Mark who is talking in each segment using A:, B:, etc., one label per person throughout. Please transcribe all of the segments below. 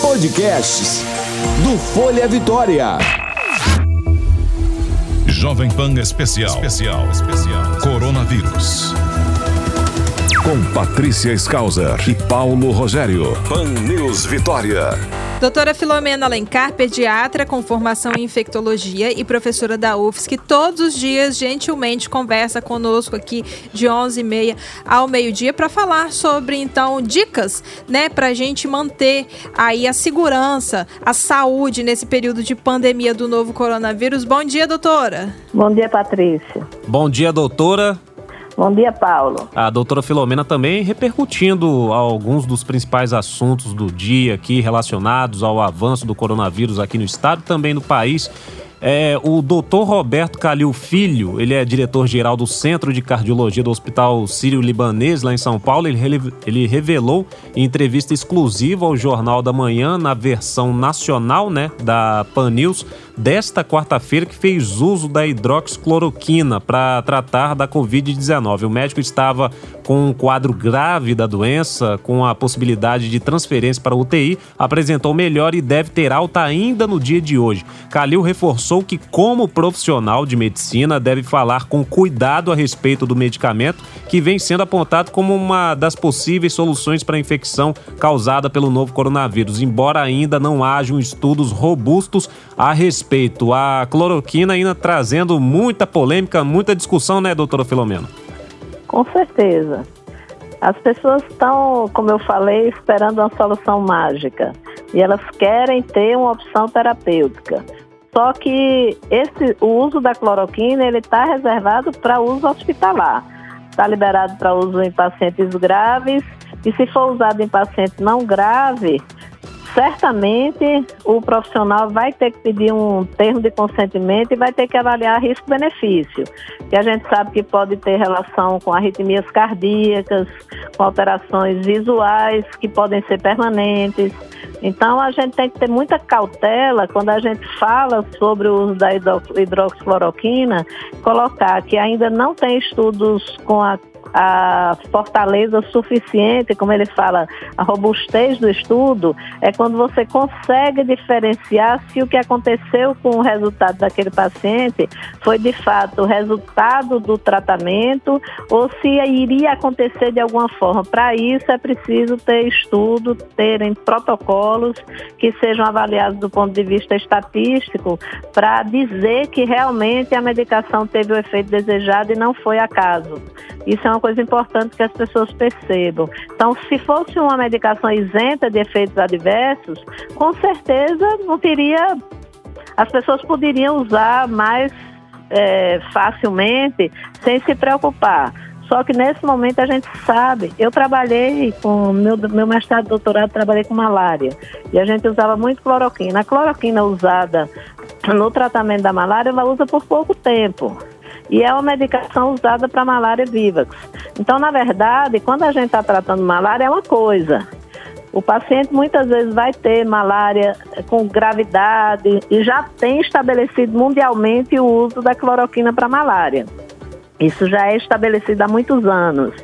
A: Podcasts do Folha Vitória.
B: Jovem Pan Especial. Especial. Especial. Coronavírus. Com Patrícia Skauser e Paulo Rogério. Pan News Vitória.
C: Doutora Filomena Alencar, pediatra com formação em infectologia e professora da UFSC, todos os dias gentilmente conversa conosco aqui de 11h30 ao meio-dia para falar sobre, então, dicas, né, para a gente manter aí a segurança, a saúde nesse período de pandemia do novo coronavírus. Bom dia, doutora.
D: Bom dia, Patrícia.
E: Bom dia, doutora.
D: Bom dia, Paulo.
E: A doutora Filomena também repercutindo alguns dos principais assuntos do dia aqui relacionados ao avanço do coronavírus aqui no estado, também no país. É, o doutor Roberto Calil Filho, ele é diretor-geral do Centro de Cardiologia do Hospital Sírio-Libanês, lá em São Paulo. Ele, ele revelou em entrevista exclusiva ao Jornal da Manhã, na versão nacional né, da Pan News, desta quarta-feira, que fez uso da hidroxicloroquina para tratar da Covid-19. O médico estava com um quadro grave da doença, com a possibilidade de transferência para UTI, apresentou melhor e deve ter alta ainda no dia de hoje. Calil reforçou que, como profissional de medicina, deve falar com cuidado a respeito do medicamento que vem sendo apontado como uma das possíveis soluções para a infecção causada pelo novo coronavírus, embora ainda não hajam estudos robustos a respeito. A cloroquina ainda trazendo muita polêmica, muita discussão, né, doutora Filomena?
D: Com certeza. As pessoas estão, como eu falei, esperando uma solução mágica e elas querem ter uma opção terapêutica. Só que esse, o uso da cloroquina ele está reservado para uso hospitalar. Está liberado para uso em pacientes graves e se for usado em paciente não grave, certamente o profissional vai ter que pedir um termo de consentimento e vai ter que avaliar risco-benefício. Que a gente sabe que pode ter relação com arritmias cardíacas, com alterações visuais que podem ser permanentes então a gente tem que ter muita cautela quando a gente fala sobre o uso da hidroxicloroquina, colocar que ainda não tem estudos com a a fortaleza suficiente, como ele fala, a robustez do estudo, é quando você consegue diferenciar se o que aconteceu com o resultado daquele paciente foi de fato o resultado do tratamento ou se iria acontecer de alguma forma. Para isso é preciso ter estudo, terem protocolos que sejam avaliados do ponto de vista estatístico para dizer que realmente a medicação teve o efeito desejado e não foi acaso. Isso é uma coisa importante que as pessoas percebam. Então, se fosse uma medicação isenta de efeitos adversos, com certeza não teria. As pessoas poderiam usar mais é, facilmente, sem se preocupar. Só que nesse momento a gente sabe, eu trabalhei com meu, meu mestrado e doutorado, trabalhei com malária. E a gente usava muito cloroquina. A cloroquina usada no tratamento da malária, ela usa por pouco tempo e é uma medicação usada para malária vivax. Então, na verdade, quando a gente está tratando malária, é uma coisa. O paciente muitas vezes vai ter malária com gravidade e já tem estabelecido mundialmente o uso da cloroquina para malária. Isso já é estabelecido há muitos anos.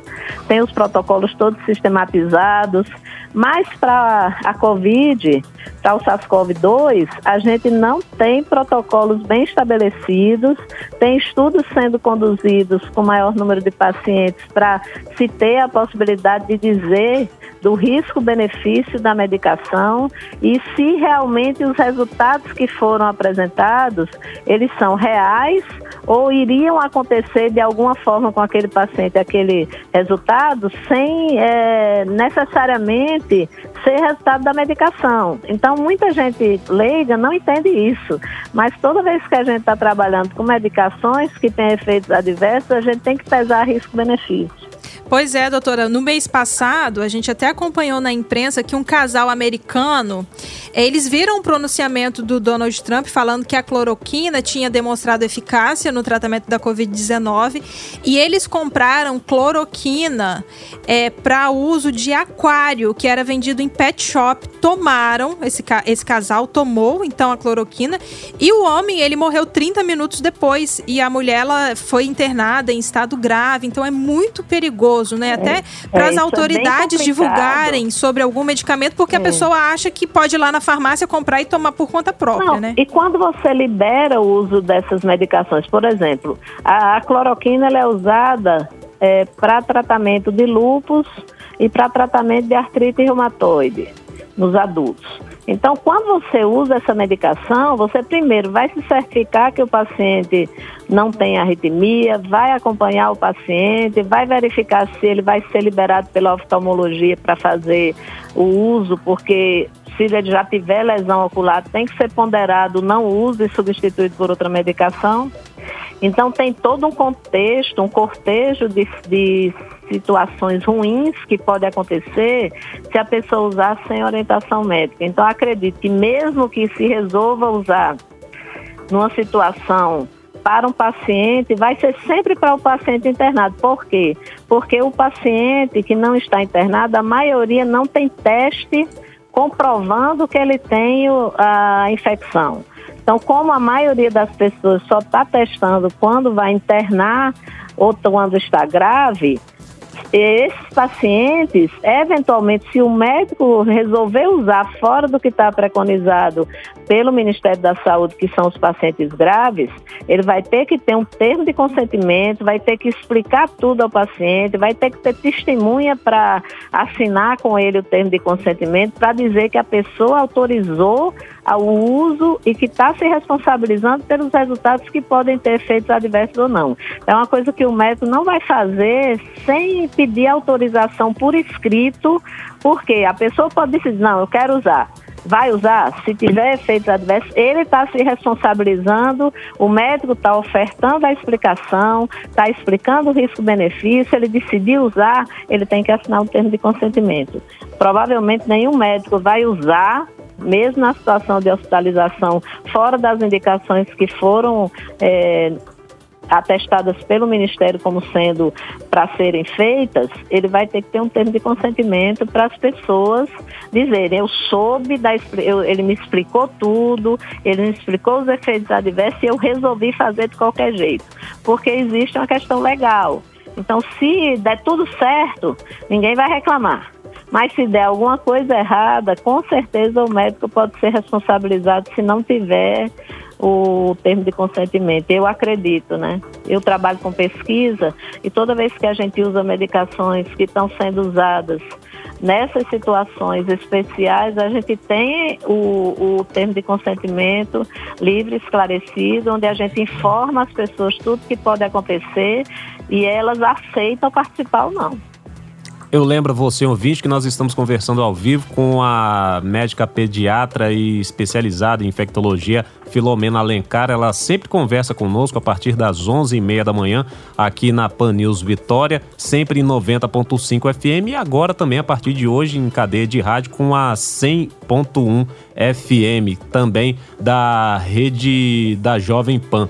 D: Tem os protocolos todos sistematizados, mas para a Covid, para o SARS-CoV-2, a gente não tem protocolos bem estabelecidos, tem estudos sendo conduzidos com maior número de pacientes para se ter a possibilidade de dizer do risco-benefício da medicação e se realmente os resultados que foram apresentados, eles são reais ou iriam acontecer de alguma forma com aquele paciente aquele resultado sem é, necessariamente ser resultado da medicação. Então, muita gente leiga não entende isso, mas toda vez que a gente está trabalhando com medicações que têm efeitos adversos, a gente tem que pesar risco-benefício.
C: Pois é, doutora. No mês passado, a gente até acompanhou na imprensa que um casal americano, eles viram o um pronunciamento do Donald Trump falando que a cloroquina tinha demonstrado eficácia no tratamento da Covid-19 e eles compraram cloroquina é, para uso de aquário, que era vendido em pet shop. Tomaram, esse, esse casal tomou então a cloroquina e o homem, ele morreu 30 minutos depois e a mulher ela foi internada em estado grave, então é muito perigoso perigoso, né? Até é, para as é, é autoridades é divulgarem sobre algum medicamento, porque a é. pessoa acha que pode ir lá na farmácia comprar e tomar por conta própria, Não, né?
D: E quando você libera o uso dessas medicações, por exemplo, a, a cloroquina ela é usada é, para tratamento de lúpus e para tratamento de artrite reumatoide nos adultos. Então, quando você usa essa medicação, você primeiro vai se certificar que o paciente não tem arritmia, vai acompanhar o paciente, vai verificar se ele vai ser liberado pela oftalmologia para fazer o uso, porque se ele já tiver lesão ocular, tem que ser ponderado não uso e substituído por outra medicação. Então tem todo um contexto, um cortejo de, de situações ruins que pode acontecer se a pessoa usar sem orientação médica. Então acredito que mesmo que se resolva usar numa situação para um paciente, vai ser sempre para o paciente internado. Por quê? Porque o paciente que não está internado, a maioria não tem teste comprovando que ele tem a infecção. Então, como a maioria das pessoas só está testando quando vai internar ou quando está grave, esses pacientes, eventualmente, se o médico resolver usar fora do que está preconizado pelo Ministério da Saúde, que são os pacientes graves, ele vai ter que ter um termo de consentimento, vai ter que explicar tudo ao paciente, vai ter que ter testemunha para assinar com ele o termo de consentimento, para dizer que a pessoa autorizou ao uso e que está se responsabilizando pelos resultados que podem ter efeitos adversos ou não. É uma coisa que o médico não vai fazer sem pedir autorização por escrito, porque a pessoa pode decidir, não, eu quero usar vai usar, se tiver efeitos adversos, ele está se responsabilizando, o médico está ofertando a explicação, está explicando o risco-benefício, ele decidiu usar, ele tem que assinar um termo de consentimento. Provavelmente nenhum médico vai usar mesmo na situação de hospitalização, fora das indicações que foram é, atestadas pelo Ministério como sendo para serem feitas, ele vai ter que ter um termo de consentimento para as pessoas dizerem, eu soube, da, eu, ele me explicou tudo, ele me explicou os efeitos adversos e eu resolvi fazer de qualquer jeito, porque existe uma questão legal. Então, se der tudo certo, ninguém vai reclamar. Mas se der alguma coisa errada, com certeza o médico pode ser responsabilizado se não tiver o termo de consentimento. Eu acredito, né? Eu trabalho com pesquisa e toda vez que a gente usa medicações que estão sendo usadas nessas situações especiais, a gente tem o, o termo de consentimento livre, esclarecido, onde a gente informa as pessoas tudo que pode acontecer e elas aceitam participar ou não.
E: Eu lembro você, ouvinte, que nós estamos conversando ao vivo com a médica pediatra e especializada em infectologia, Filomena Alencar. Ela sempre conversa conosco a partir das 11h30 da manhã aqui na Pan News Vitória, sempre em 90.5 FM e agora também a partir de hoje em cadeia de rádio com a 100.1 FM, também da rede da Jovem Pan.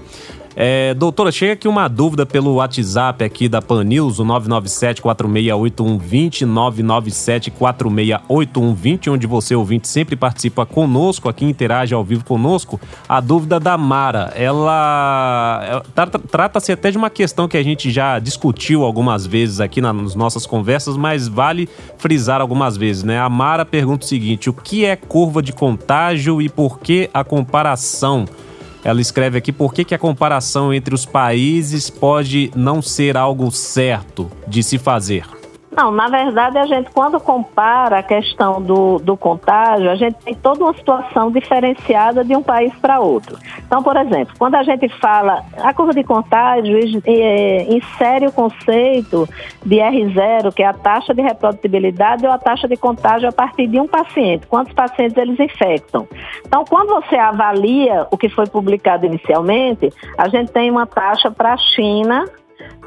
E: É, doutora, chega aqui uma dúvida pelo WhatsApp aqui da Pan News, o 997-468120, 997-468120, onde você, ouvinte, sempre participa conosco aqui, interage ao vivo conosco. A dúvida da Mara, ela, trata-se até de uma questão que a gente já discutiu algumas vezes aqui nas nossas conversas, mas vale frisar algumas vezes, né? A Mara pergunta o seguinte: o que é curva de contágio e por que a comparação? Ela escreve aqui por que, que a comparação entre os países pode não ser algo certo de se fazer.
D: Não, na verdade, a gente, quando compara a questão do, do contágio, a gente tem toda uma situação diferenciada de um país para outro. Então, por exemplo, quando a gente fala, a curva de contágio é, insere o conceito de R0, que é a taxa de reprodutibilidade ou a taxa de contágio a partir de um paciente, quantos pacientes eles infectam. Então, quando você avalia o que foi publicado inicialmente, a gente tem uma taxa para a China,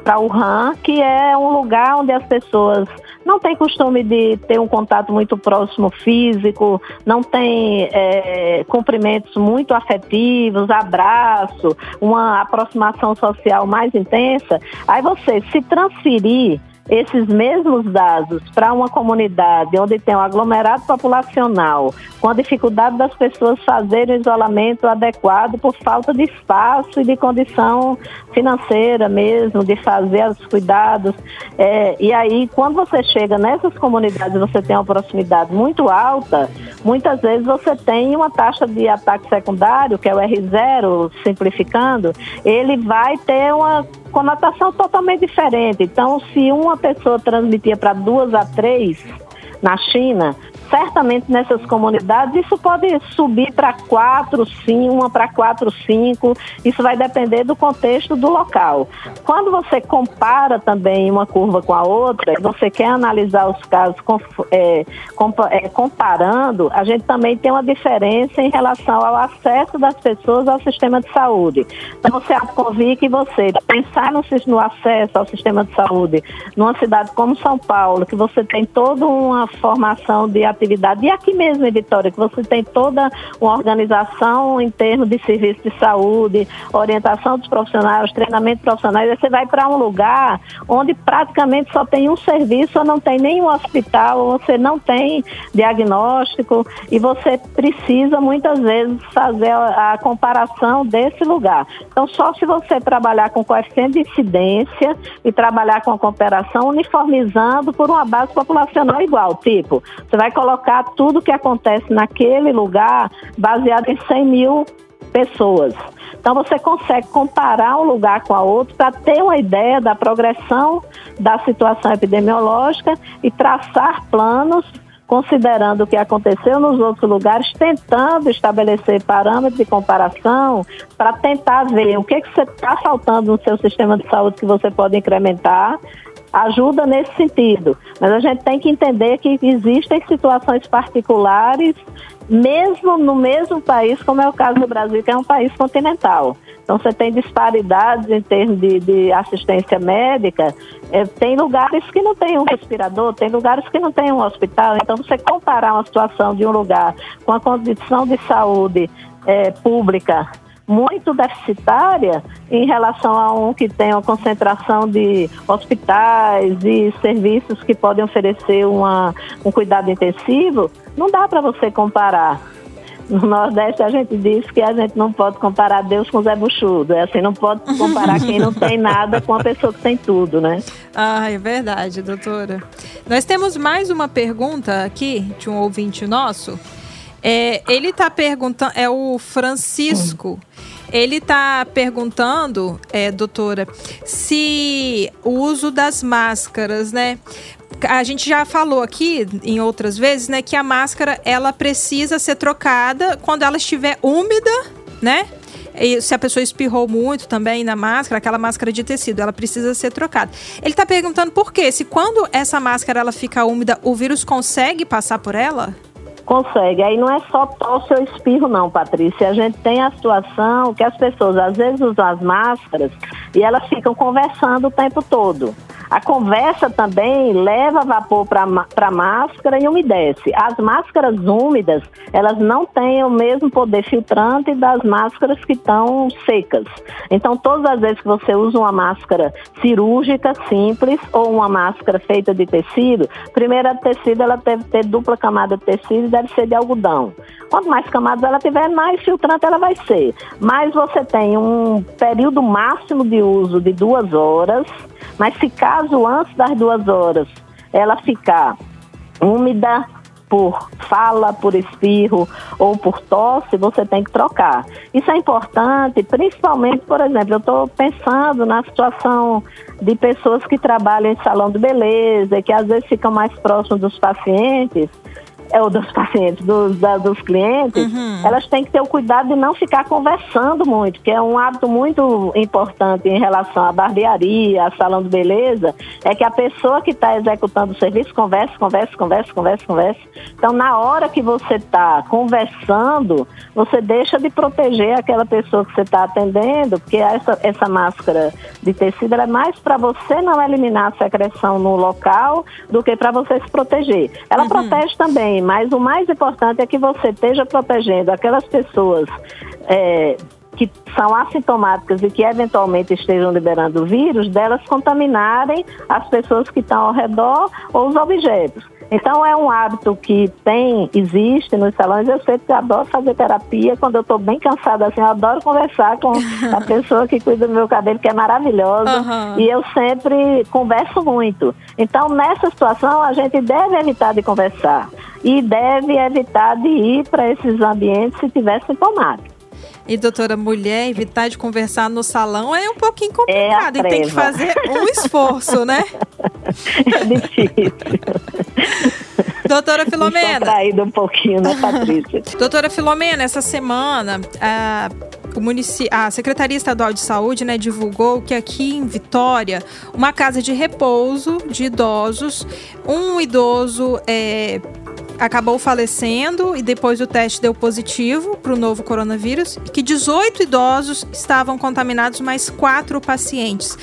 D: para o RAM, que é um lugar onde as pessoas não têm costume de ter um contato muito próximo físico, não tem é, cumprimentos muito afetivos, abraço, uma aproximação social mais intensa. Aí você se transferir esses mesmos dados para uma comunidade onde tem um aglomerado populacional, com a dificuldade das pessoas fazerem o isolamento adequado por falta de espaço e de condição financeira mesmo, de fazer os cuidados. É, e aí, quando você chega nessas comunidades, você tem uma proximidade muito alta, muitas vezes você tem uma taxa de ataque secundário, que é o R0, simplificando, ele vai ter uma conotação totalmente diferente. Então, se uma pessoa transmitia para duas a três na China, certamente nessas comunidades isso pode subir para quatro, sim, uma para quatro, cinco. Isso vai depender do contexto do local. Quando você compara também uma curva com a outra, você quer analisar os casos é, é, comparando, a gente também tem uma diferença em relação ao acesso das pessoas ao sistema de saúde. Então, você convir que você pensar no, no acesso ao sistema de saúde numa cidade como São Paulo, que você tem toda uma formação de atividade. E aqui mesmo Vitória, que você tem toda uma organização em termos de serviço de saúde, orientação dos profissionais, treinamento profissionais, você vai para um lugar onde praticamente só tem um serviço, ou não tem nenhum hospital, ou você não tem diagnóstico, e você precisa muitas vezes fazer a, comparação desse lugar. Então, só se você trabalhar com coeficiente de incidência e trabalhar com a comparação uniformizando por uma base populacional igual, tipo, você vai colocar tudo que acontece naquele lugar baseado em 100 mil pessoas. Então você consegue comparar um lugar com a outro para ter uma ideia da progressão da situação epidemiológica e traçar planos considerando o que aconteceu nos outros lugares, tentando estabelecer parâmetros de comparação para tentar ver o que, que está faltando no seu sistema de saúde que você pode incrementar ajuda nesse sentido. Mas a gente tem que entender que existem situações particulares, mesmo no mesmo país, como é o caso do Brasil, que é um país continental. Então, você tem disparidades em termos de, de assistência médica. É, tem lugares que não tem um respirador, tem lugares que não tem um hospital. Então, você comparar uma situação de um lugar com a condição de saúde é, pública muito deficitária em relação a um que tem uma concentração de hospitais e serviços que podem oferecer uma, um cuidado intensivo, não dá para você comparar. No Nordeste a gente diz que a gente não pode comparar Deus com Zé Buchudo. É assim, não pode comparar quem não tem nada com a pessoa que tem tudo, né?
C: Ah, é verdade, doutora. Nós temos mais uma pergunta aqui de um ouvinte nosso. É, ele está perguntando, é o Francisco. Ele está perguntando, é, doutora, se o uso das máscaras, né? A gente já falou aqui em outras vezes, né, que a máscara ela precisa ser trocada quando ela estiver úmida, né? E se a pessoa espirrou muito também na máscara, aquela máscara de tecido, ela precisa ser trocada. Ele está perguntando por quê? Se quando essa máscara ela fica úmida, o vírus consegue passar por ela?
D: Consegue. Aí não é só tosse ou espirro, não, Patrícia. A gente tem a situação que as pessoas às vezes usam as máscaras e elas ficam conversando o tempo todo. A conversa também leva vapor para a máscara e umedece. As máscaras úmidas, elas não têm o mesmo poder filtrante das máscaras que estão secas. Então, todas as vezes que você usa uma máscara cirúrgica simples ou uma máscara feita de tecido, primeiro a tecido ela deve ter dupla camada de tecido e deve ser de algodão. Quanto mais camadas ela tiver, mais filtrante ela vai ser. Mas você tem um período máximo de uso de duas horas mas se caso antes das duas horas ela ficar úmida por fala, por espirro ou por tosse, você tem que trocar. Isso é importante, principalmente, por exemplo, eu estou pensando na situação de pessoas que trabalham em salão de beleza, que às vezes ficam mais próximos dos pacientes ou dos pacientes, dos, da, dos clientes, uhum. elas têm que ter o cuidado de não ficar conversando muito, que é um hábito muito importante em relação à barbearia, a salão de beleza, é que a pessoa que está executando o serviço conversa, conversa, conversa, conversa, conversa. Então, na hora que você está conversando, você deixa de proteger aquela pessoa que você está atendendo, porque essa, essa máscara de tecido é mais para você não eliminar a secreção no local do que para você se proteger. Ela uhum. protege também mas o mais importante é que você esteja protegendo aquelas pessoas é, que são assintomáticas e que eventualmente estejam liberando o vírus, delas contaminarem as pessoas que estão ao redor ou os objetos. Então é um hábito que tem, existe nos salões. Eu sempre adoro fazer terapia. Quando eu estou bem cansada assim, eu adoro conversar com a pessoa que cuida do meu cabelo, que é maravilhosa. Uhum. E eu sempre converso muito. Então, nessa situação, a gente deve evitar de conversar e deve evitar de ir para esses ambientes se tiver sintomático.
C: E doutora, mulher evitar de conversar no salão é um pouquinho complicado. É e tem que fazer um esforço, né?
D: É difícil.
C: Doutora Filomena.
D: Traída um pouquinho, né, Patrícia?
C: Doutora Filomena, essa semana a, a Secretaria Estadual de Saúde né, divulgou que aqui em Vitória, uma casa de repouso de idosos, um idoso é, acabou falecendo e depois o teste deu positivo para o novo coronavírus e que 18 idosos estavam contaminados, mais quatro pacientes.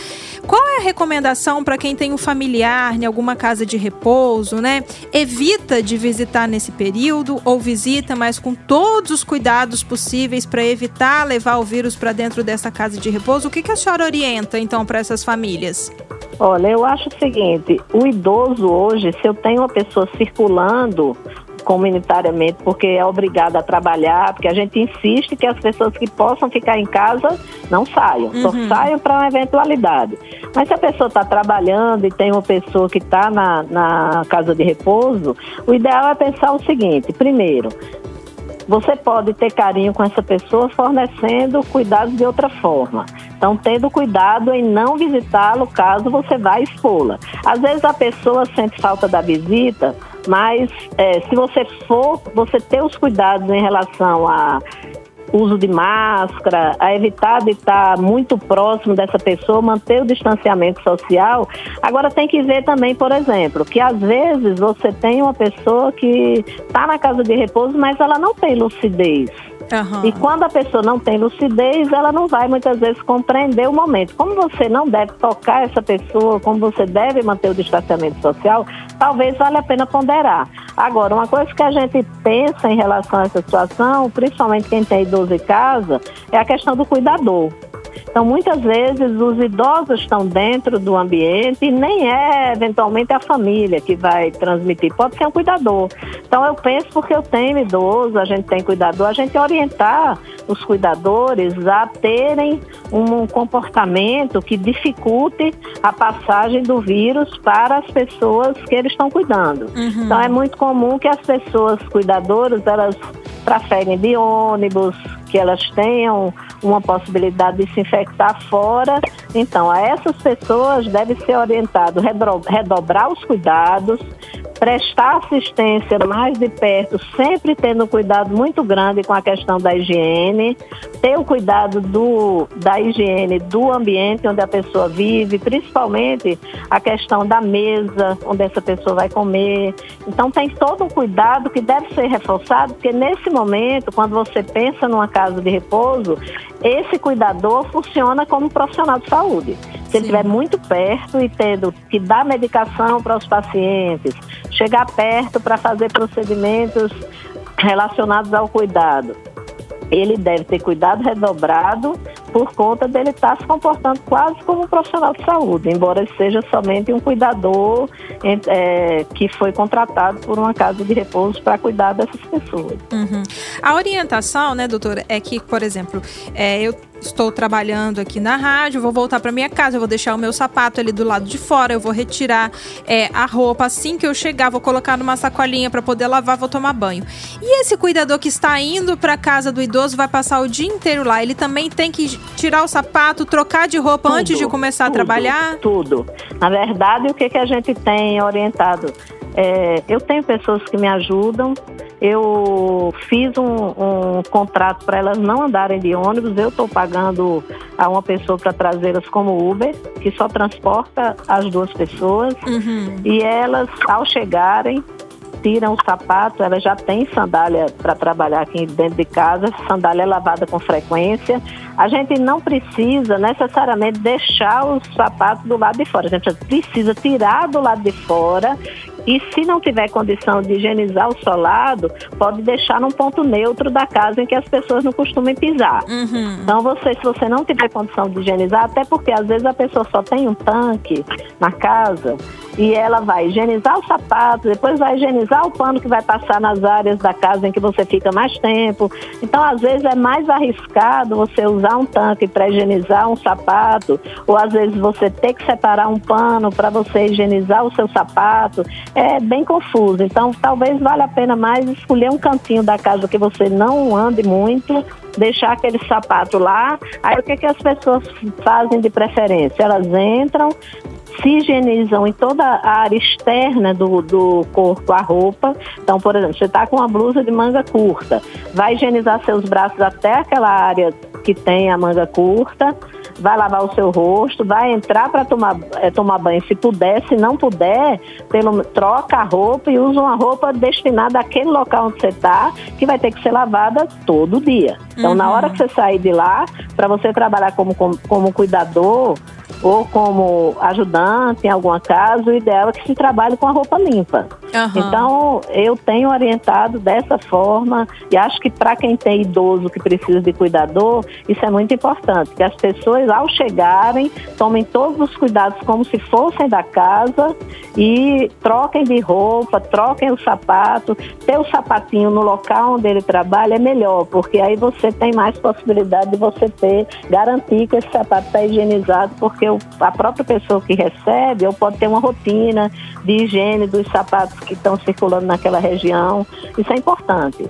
C: Qual é a recomendação para quem tem um familiar em alguma casa de repouso, né? Evita de visitar nesse período ou visita, mas com todos os cuidados possíveis para evitar levar o vírus para dentro dessa casa de repouso. O que, que a senhora orienta então para essas famílias?
D: Olha, eu acho o seguinte: o idoso hoje, se eu tenho uma pessoa circulando comunitariamente, porque é obrigada a trabalhar, porque a gente insiste que as pessoas que possam ficar em casa não saiam, uhum. só saiam para uma eventualidade. Mas se a pessoa está trabalhando e tem uma pessoa que está na, na casa de repouso, o ideal é pensar o seguinte: primeiro, você pode ter carinho com essa pessoa fornecendo cuidados de outra forma. Então, tendo cuidado em não visitá-lo caso você vá expô-la. Às vezes a pessoa sente falta da visita, mas é, se você for, você ter os cuidados em relação a uso de máscara, a evitar de estar muito próximo dessa pessoa, manter o distanciamento social. Agora tem que ver também, por exemplo, que às vezes você tem uma pessoa que está na casa de repouso, mas ela não tem lucidez. Uhum. E quando a pessoa não tem lucidez, ela não vai muitas vezes compreender o momento. Como você não deve tocar essa pessoa, como você deve manter o distanciamento social, talvez valha a pena ponderar. Agora, uma coisa que a gente pensa em relação a essa situação, principalmente quem tem idoso em casa, é a questão do cuidador. Então, muitas vezes, os idosos estão dentro do ambiente e nem é, eventualmente, a família que vai transmitir. Pode ser um cuidador. Então, eu penso, porque eu tenho idoso, a gente tem cuidador, a gente orientar os cuidadores a terem um comportamento que dificulte a passagem do vírus para as pessoas que eles estão cuidando. Uhum. Então, é muito comum que as pessoas cuidadoras, elas trafeguem de ônibus, que elas tenham uma possibilidade de se infectar fora. Então, a essas pessoas deve ser orientado redobrar os cuidados, prestar assistência mais de perto, sempre tendo cuidado muito grande com a questão da higiene, ter o cuidado do, da higiene do ambiente onde a pessoa vive, principalmente a questão da mesa onde essa pessoa vai comer. Então tem todo um cuidado que deve ser reforçado, porque nesse momento, quando você pensa numa casa de repouso, esse cuidador funciona como profissional de saúde. Se ele estiver muito perto e tendo que dar medicação para os pacientes, chegar perto para fazer procedimentos relacionados ao cuidado, ele deve ter cuidado redobrado por conta dele estar se comportando quase como um profissional de saúde, embora seja somente um cuidador é, que foi contratado por uma casa de repouso para cuidar dessas pessoas.
C: Uhum. A orientação, né, doutora, é que, por exemplo, é, eu estou trabalhando aqui na rádio, vou voltar para minha casa, eu vou deixar o meu sapato ali do lado de fora, eu vou retirar é, a roupa assim que eu chegar, vou colocar numa sacolinha para poder lavar, vou tomar banho. E esse cuidador que está indo para casa do idoso vai passar o dia inteiro lá, ele também tem que tirar o sapato, trocar de roupa tudo, antes de começar
D: tudo,
C: a trabalhar?
D: Tudo. Na verdade, o que, que a gente tem orientado? É, eu tenho pessoas que me ajudam, eu fiz um, um contrato para elas não andarem de ônibus, eu estou pagando a uma pessoa para trazê-las como Uber, que só transporta as duas pessoas, uhum. e elas, ao chegarem, tiram o sapato, elas já têm sandália para trabalhar aqui dentro de casa, sandália lavada com frequência. A gente não precisa necessariamente deixar os sapatos do lado de fora, a gente precisa tirar do lado de fora e se não tiver condição de higienizar o solado, pode deixar num ponto neutro da casa em que as pessoas não costumem pisar. Uhum. Então, você, se você não tiver condição de higienizar, até porque às vezes a pessoa só tem um tanque na casa, e ela vai higienizar o sapato, depois vai higienizar o pano que vai passar nas áreas da casa em que você fica mais tempo. Então, às vezes é mais arriscado você usar um tanque para higienizar um sapato, ou às vezes você ter que separar um pano para você higienizar o seu sapato. É bem confuso. Então, talvez valha a pena mais escolher um cantinho da casa que você não ande muito deixar aquele sapato lá. Aí o que, que as pessoas fazem de preferência? Elas entram, se higienizam em toda a área externa do, do corpo, a roupa. Então, por exemplo, você está com uma blusa de manga curta, vai higienizar seus braços até aquela área que tem a manga curta, vai lavar o seu rosto, vai entrar para tomar, é, tomar banho se puder, se não puder, pelo, troca a roupa e usa uma roupa destinada àquele local onde você está, que vai ter que ser lavada todo dia. Então, uhum. na hora que você sair de lá, para você trabalhar como, como, como cuidador, ou como ajudante em alguma casa, o ideal é que se trabalhe com a roupa limpa. Uhum. Então, eu tenho orientado dessa forma e acho que para quem tem idoso que precisa de cuidador, isso é muito importante, que as pessoas ao chegarem tomem todos os cuidados como se fossem da casa e troquem de roupa, troquem o sapato, ter o sapatinho no local onde ele trabalha é melhor, porque aí você tem mais possibilidade de você ter, garantir que esse sapato está higienizado, porque a própria pessoa que recebe ou pode ter uma rotina de higiene dos sapatos que estão circulando naquela região. Isso é importante.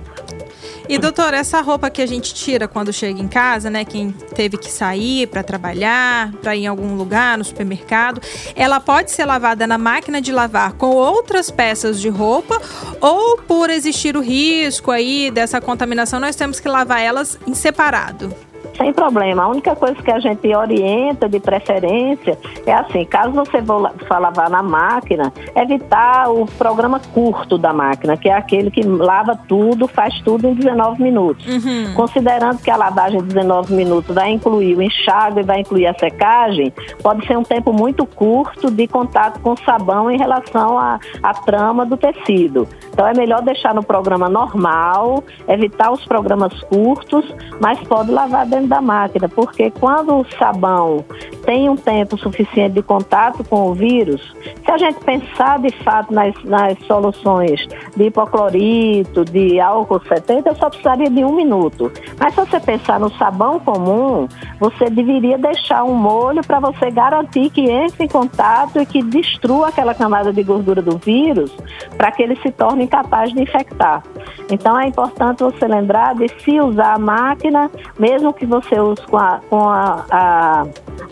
C: E doutor, essa roupa que a gente tira quando chega em casa, né, quem teve que sair para trabalhar, para ir em algum lugar, no supermercado, ela pode ser lavada na máquina de lavar com outras peças de roupa ou por existir o risco aí dessa contaminação, nós temos que lavar elas em separado?
D: Sem problema. A única coisa que a gente orienta de preferência é assim, caso você for lavar na máquina, evitar o programa curto da máquina, que é aquele que lava tudo, faz tudo em 19 minutos. Uhum. Considerando que a lavagem de 19 minutos vai incluir o enxágue e vai incluir a secagem, pode ser um tempo muito curto de contato com o sabão em relação à, à trama do tecido. Então é melhor deixar no programa normal, evitar os programas curtos, mas pode lavar dentro da máquina, porque quando o sabão tem um tempo suficiente de contato com o vírus, se a gente pensar de fato nas, nas soluções de hipoclorito, de álcool 70, eu só precisaria de um minuto. Mas se você pensar no sabão comum, você deveria deixar um molho para você garantir que entre em contato e que destrua aquela camada de gordura do vírus para que ele se torne incapaz de infectar. Então é importante você lembrar de se usar a máquina, mesmo que você use com a, com a, a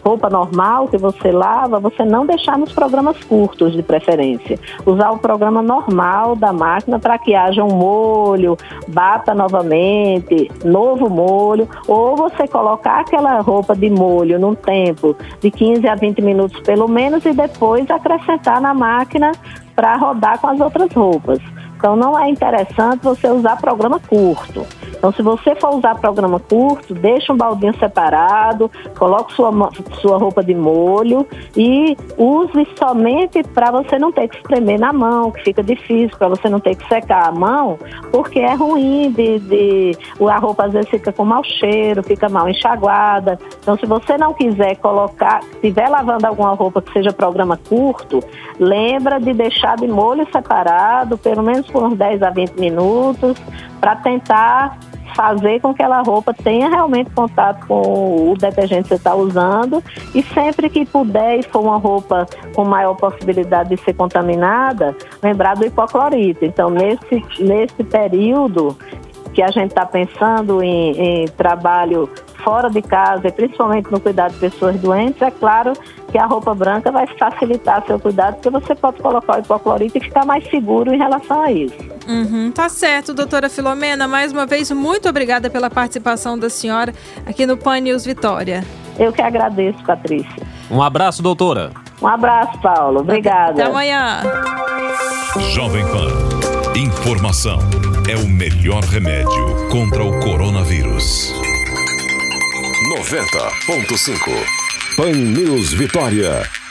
D: roupa normal que você lava, você não deixar nos programas curtos de preferência. Usar o programa normal da máquina para que haja um molho, bata novamente, novo molho, ou você colocar aquela roupa de molho num tempo de 15 a 20 minutos pelo menos e depois acrescentar na máquina para rodar com as outras roupas. Então não é interessante você usar programa curto. Então, se você for usar programa curto, deixa um baldinho separado, coloque sua, sua roupa de molho e use somente para você não ter que espremer na mão, que fica difícil, para você não ter que secar a mão, porque é ruim de, de. A roupa às vezes fica com mau cheiro, fica mal enxaguada. Então, se você não quiser colocar, estiver lavando alguma roupa que seja programa curto, lembra de deixar de molho separado, pelo menos por uns 10 a 20 minutos, para tentar fazer com que aquela roupa tenha realmente contato com o detergente que você está usando e sempre que puder e for uma roupa com maior possibilidade de ser contaminada, lembrar do hipoclorito. Então, nesse, nesse período que a gente está pensando em, em trabalho fora de casa, e principalmente no cuidado de pessoas doentes, é claro que a roupa branca vai facilitar seu cuidado, porque você pode colocar o hipoclorito e ficar mais seguro em relação a isso.
C: Uhum, tá certo, doutora Filomena. Mais uma vez, muito obrigada pela participação da senhora aqui no Pan News Vitória.
D: Eu que agradeço, Patrícia.
E: Um abraço, doutora.
D: Um abraço, Paulo. Obrigada.
C: Até amanhã.
B: Jovem Pan. Informação é o melhor remédio contra o coronavírus. 90.5 Pan News Vitória.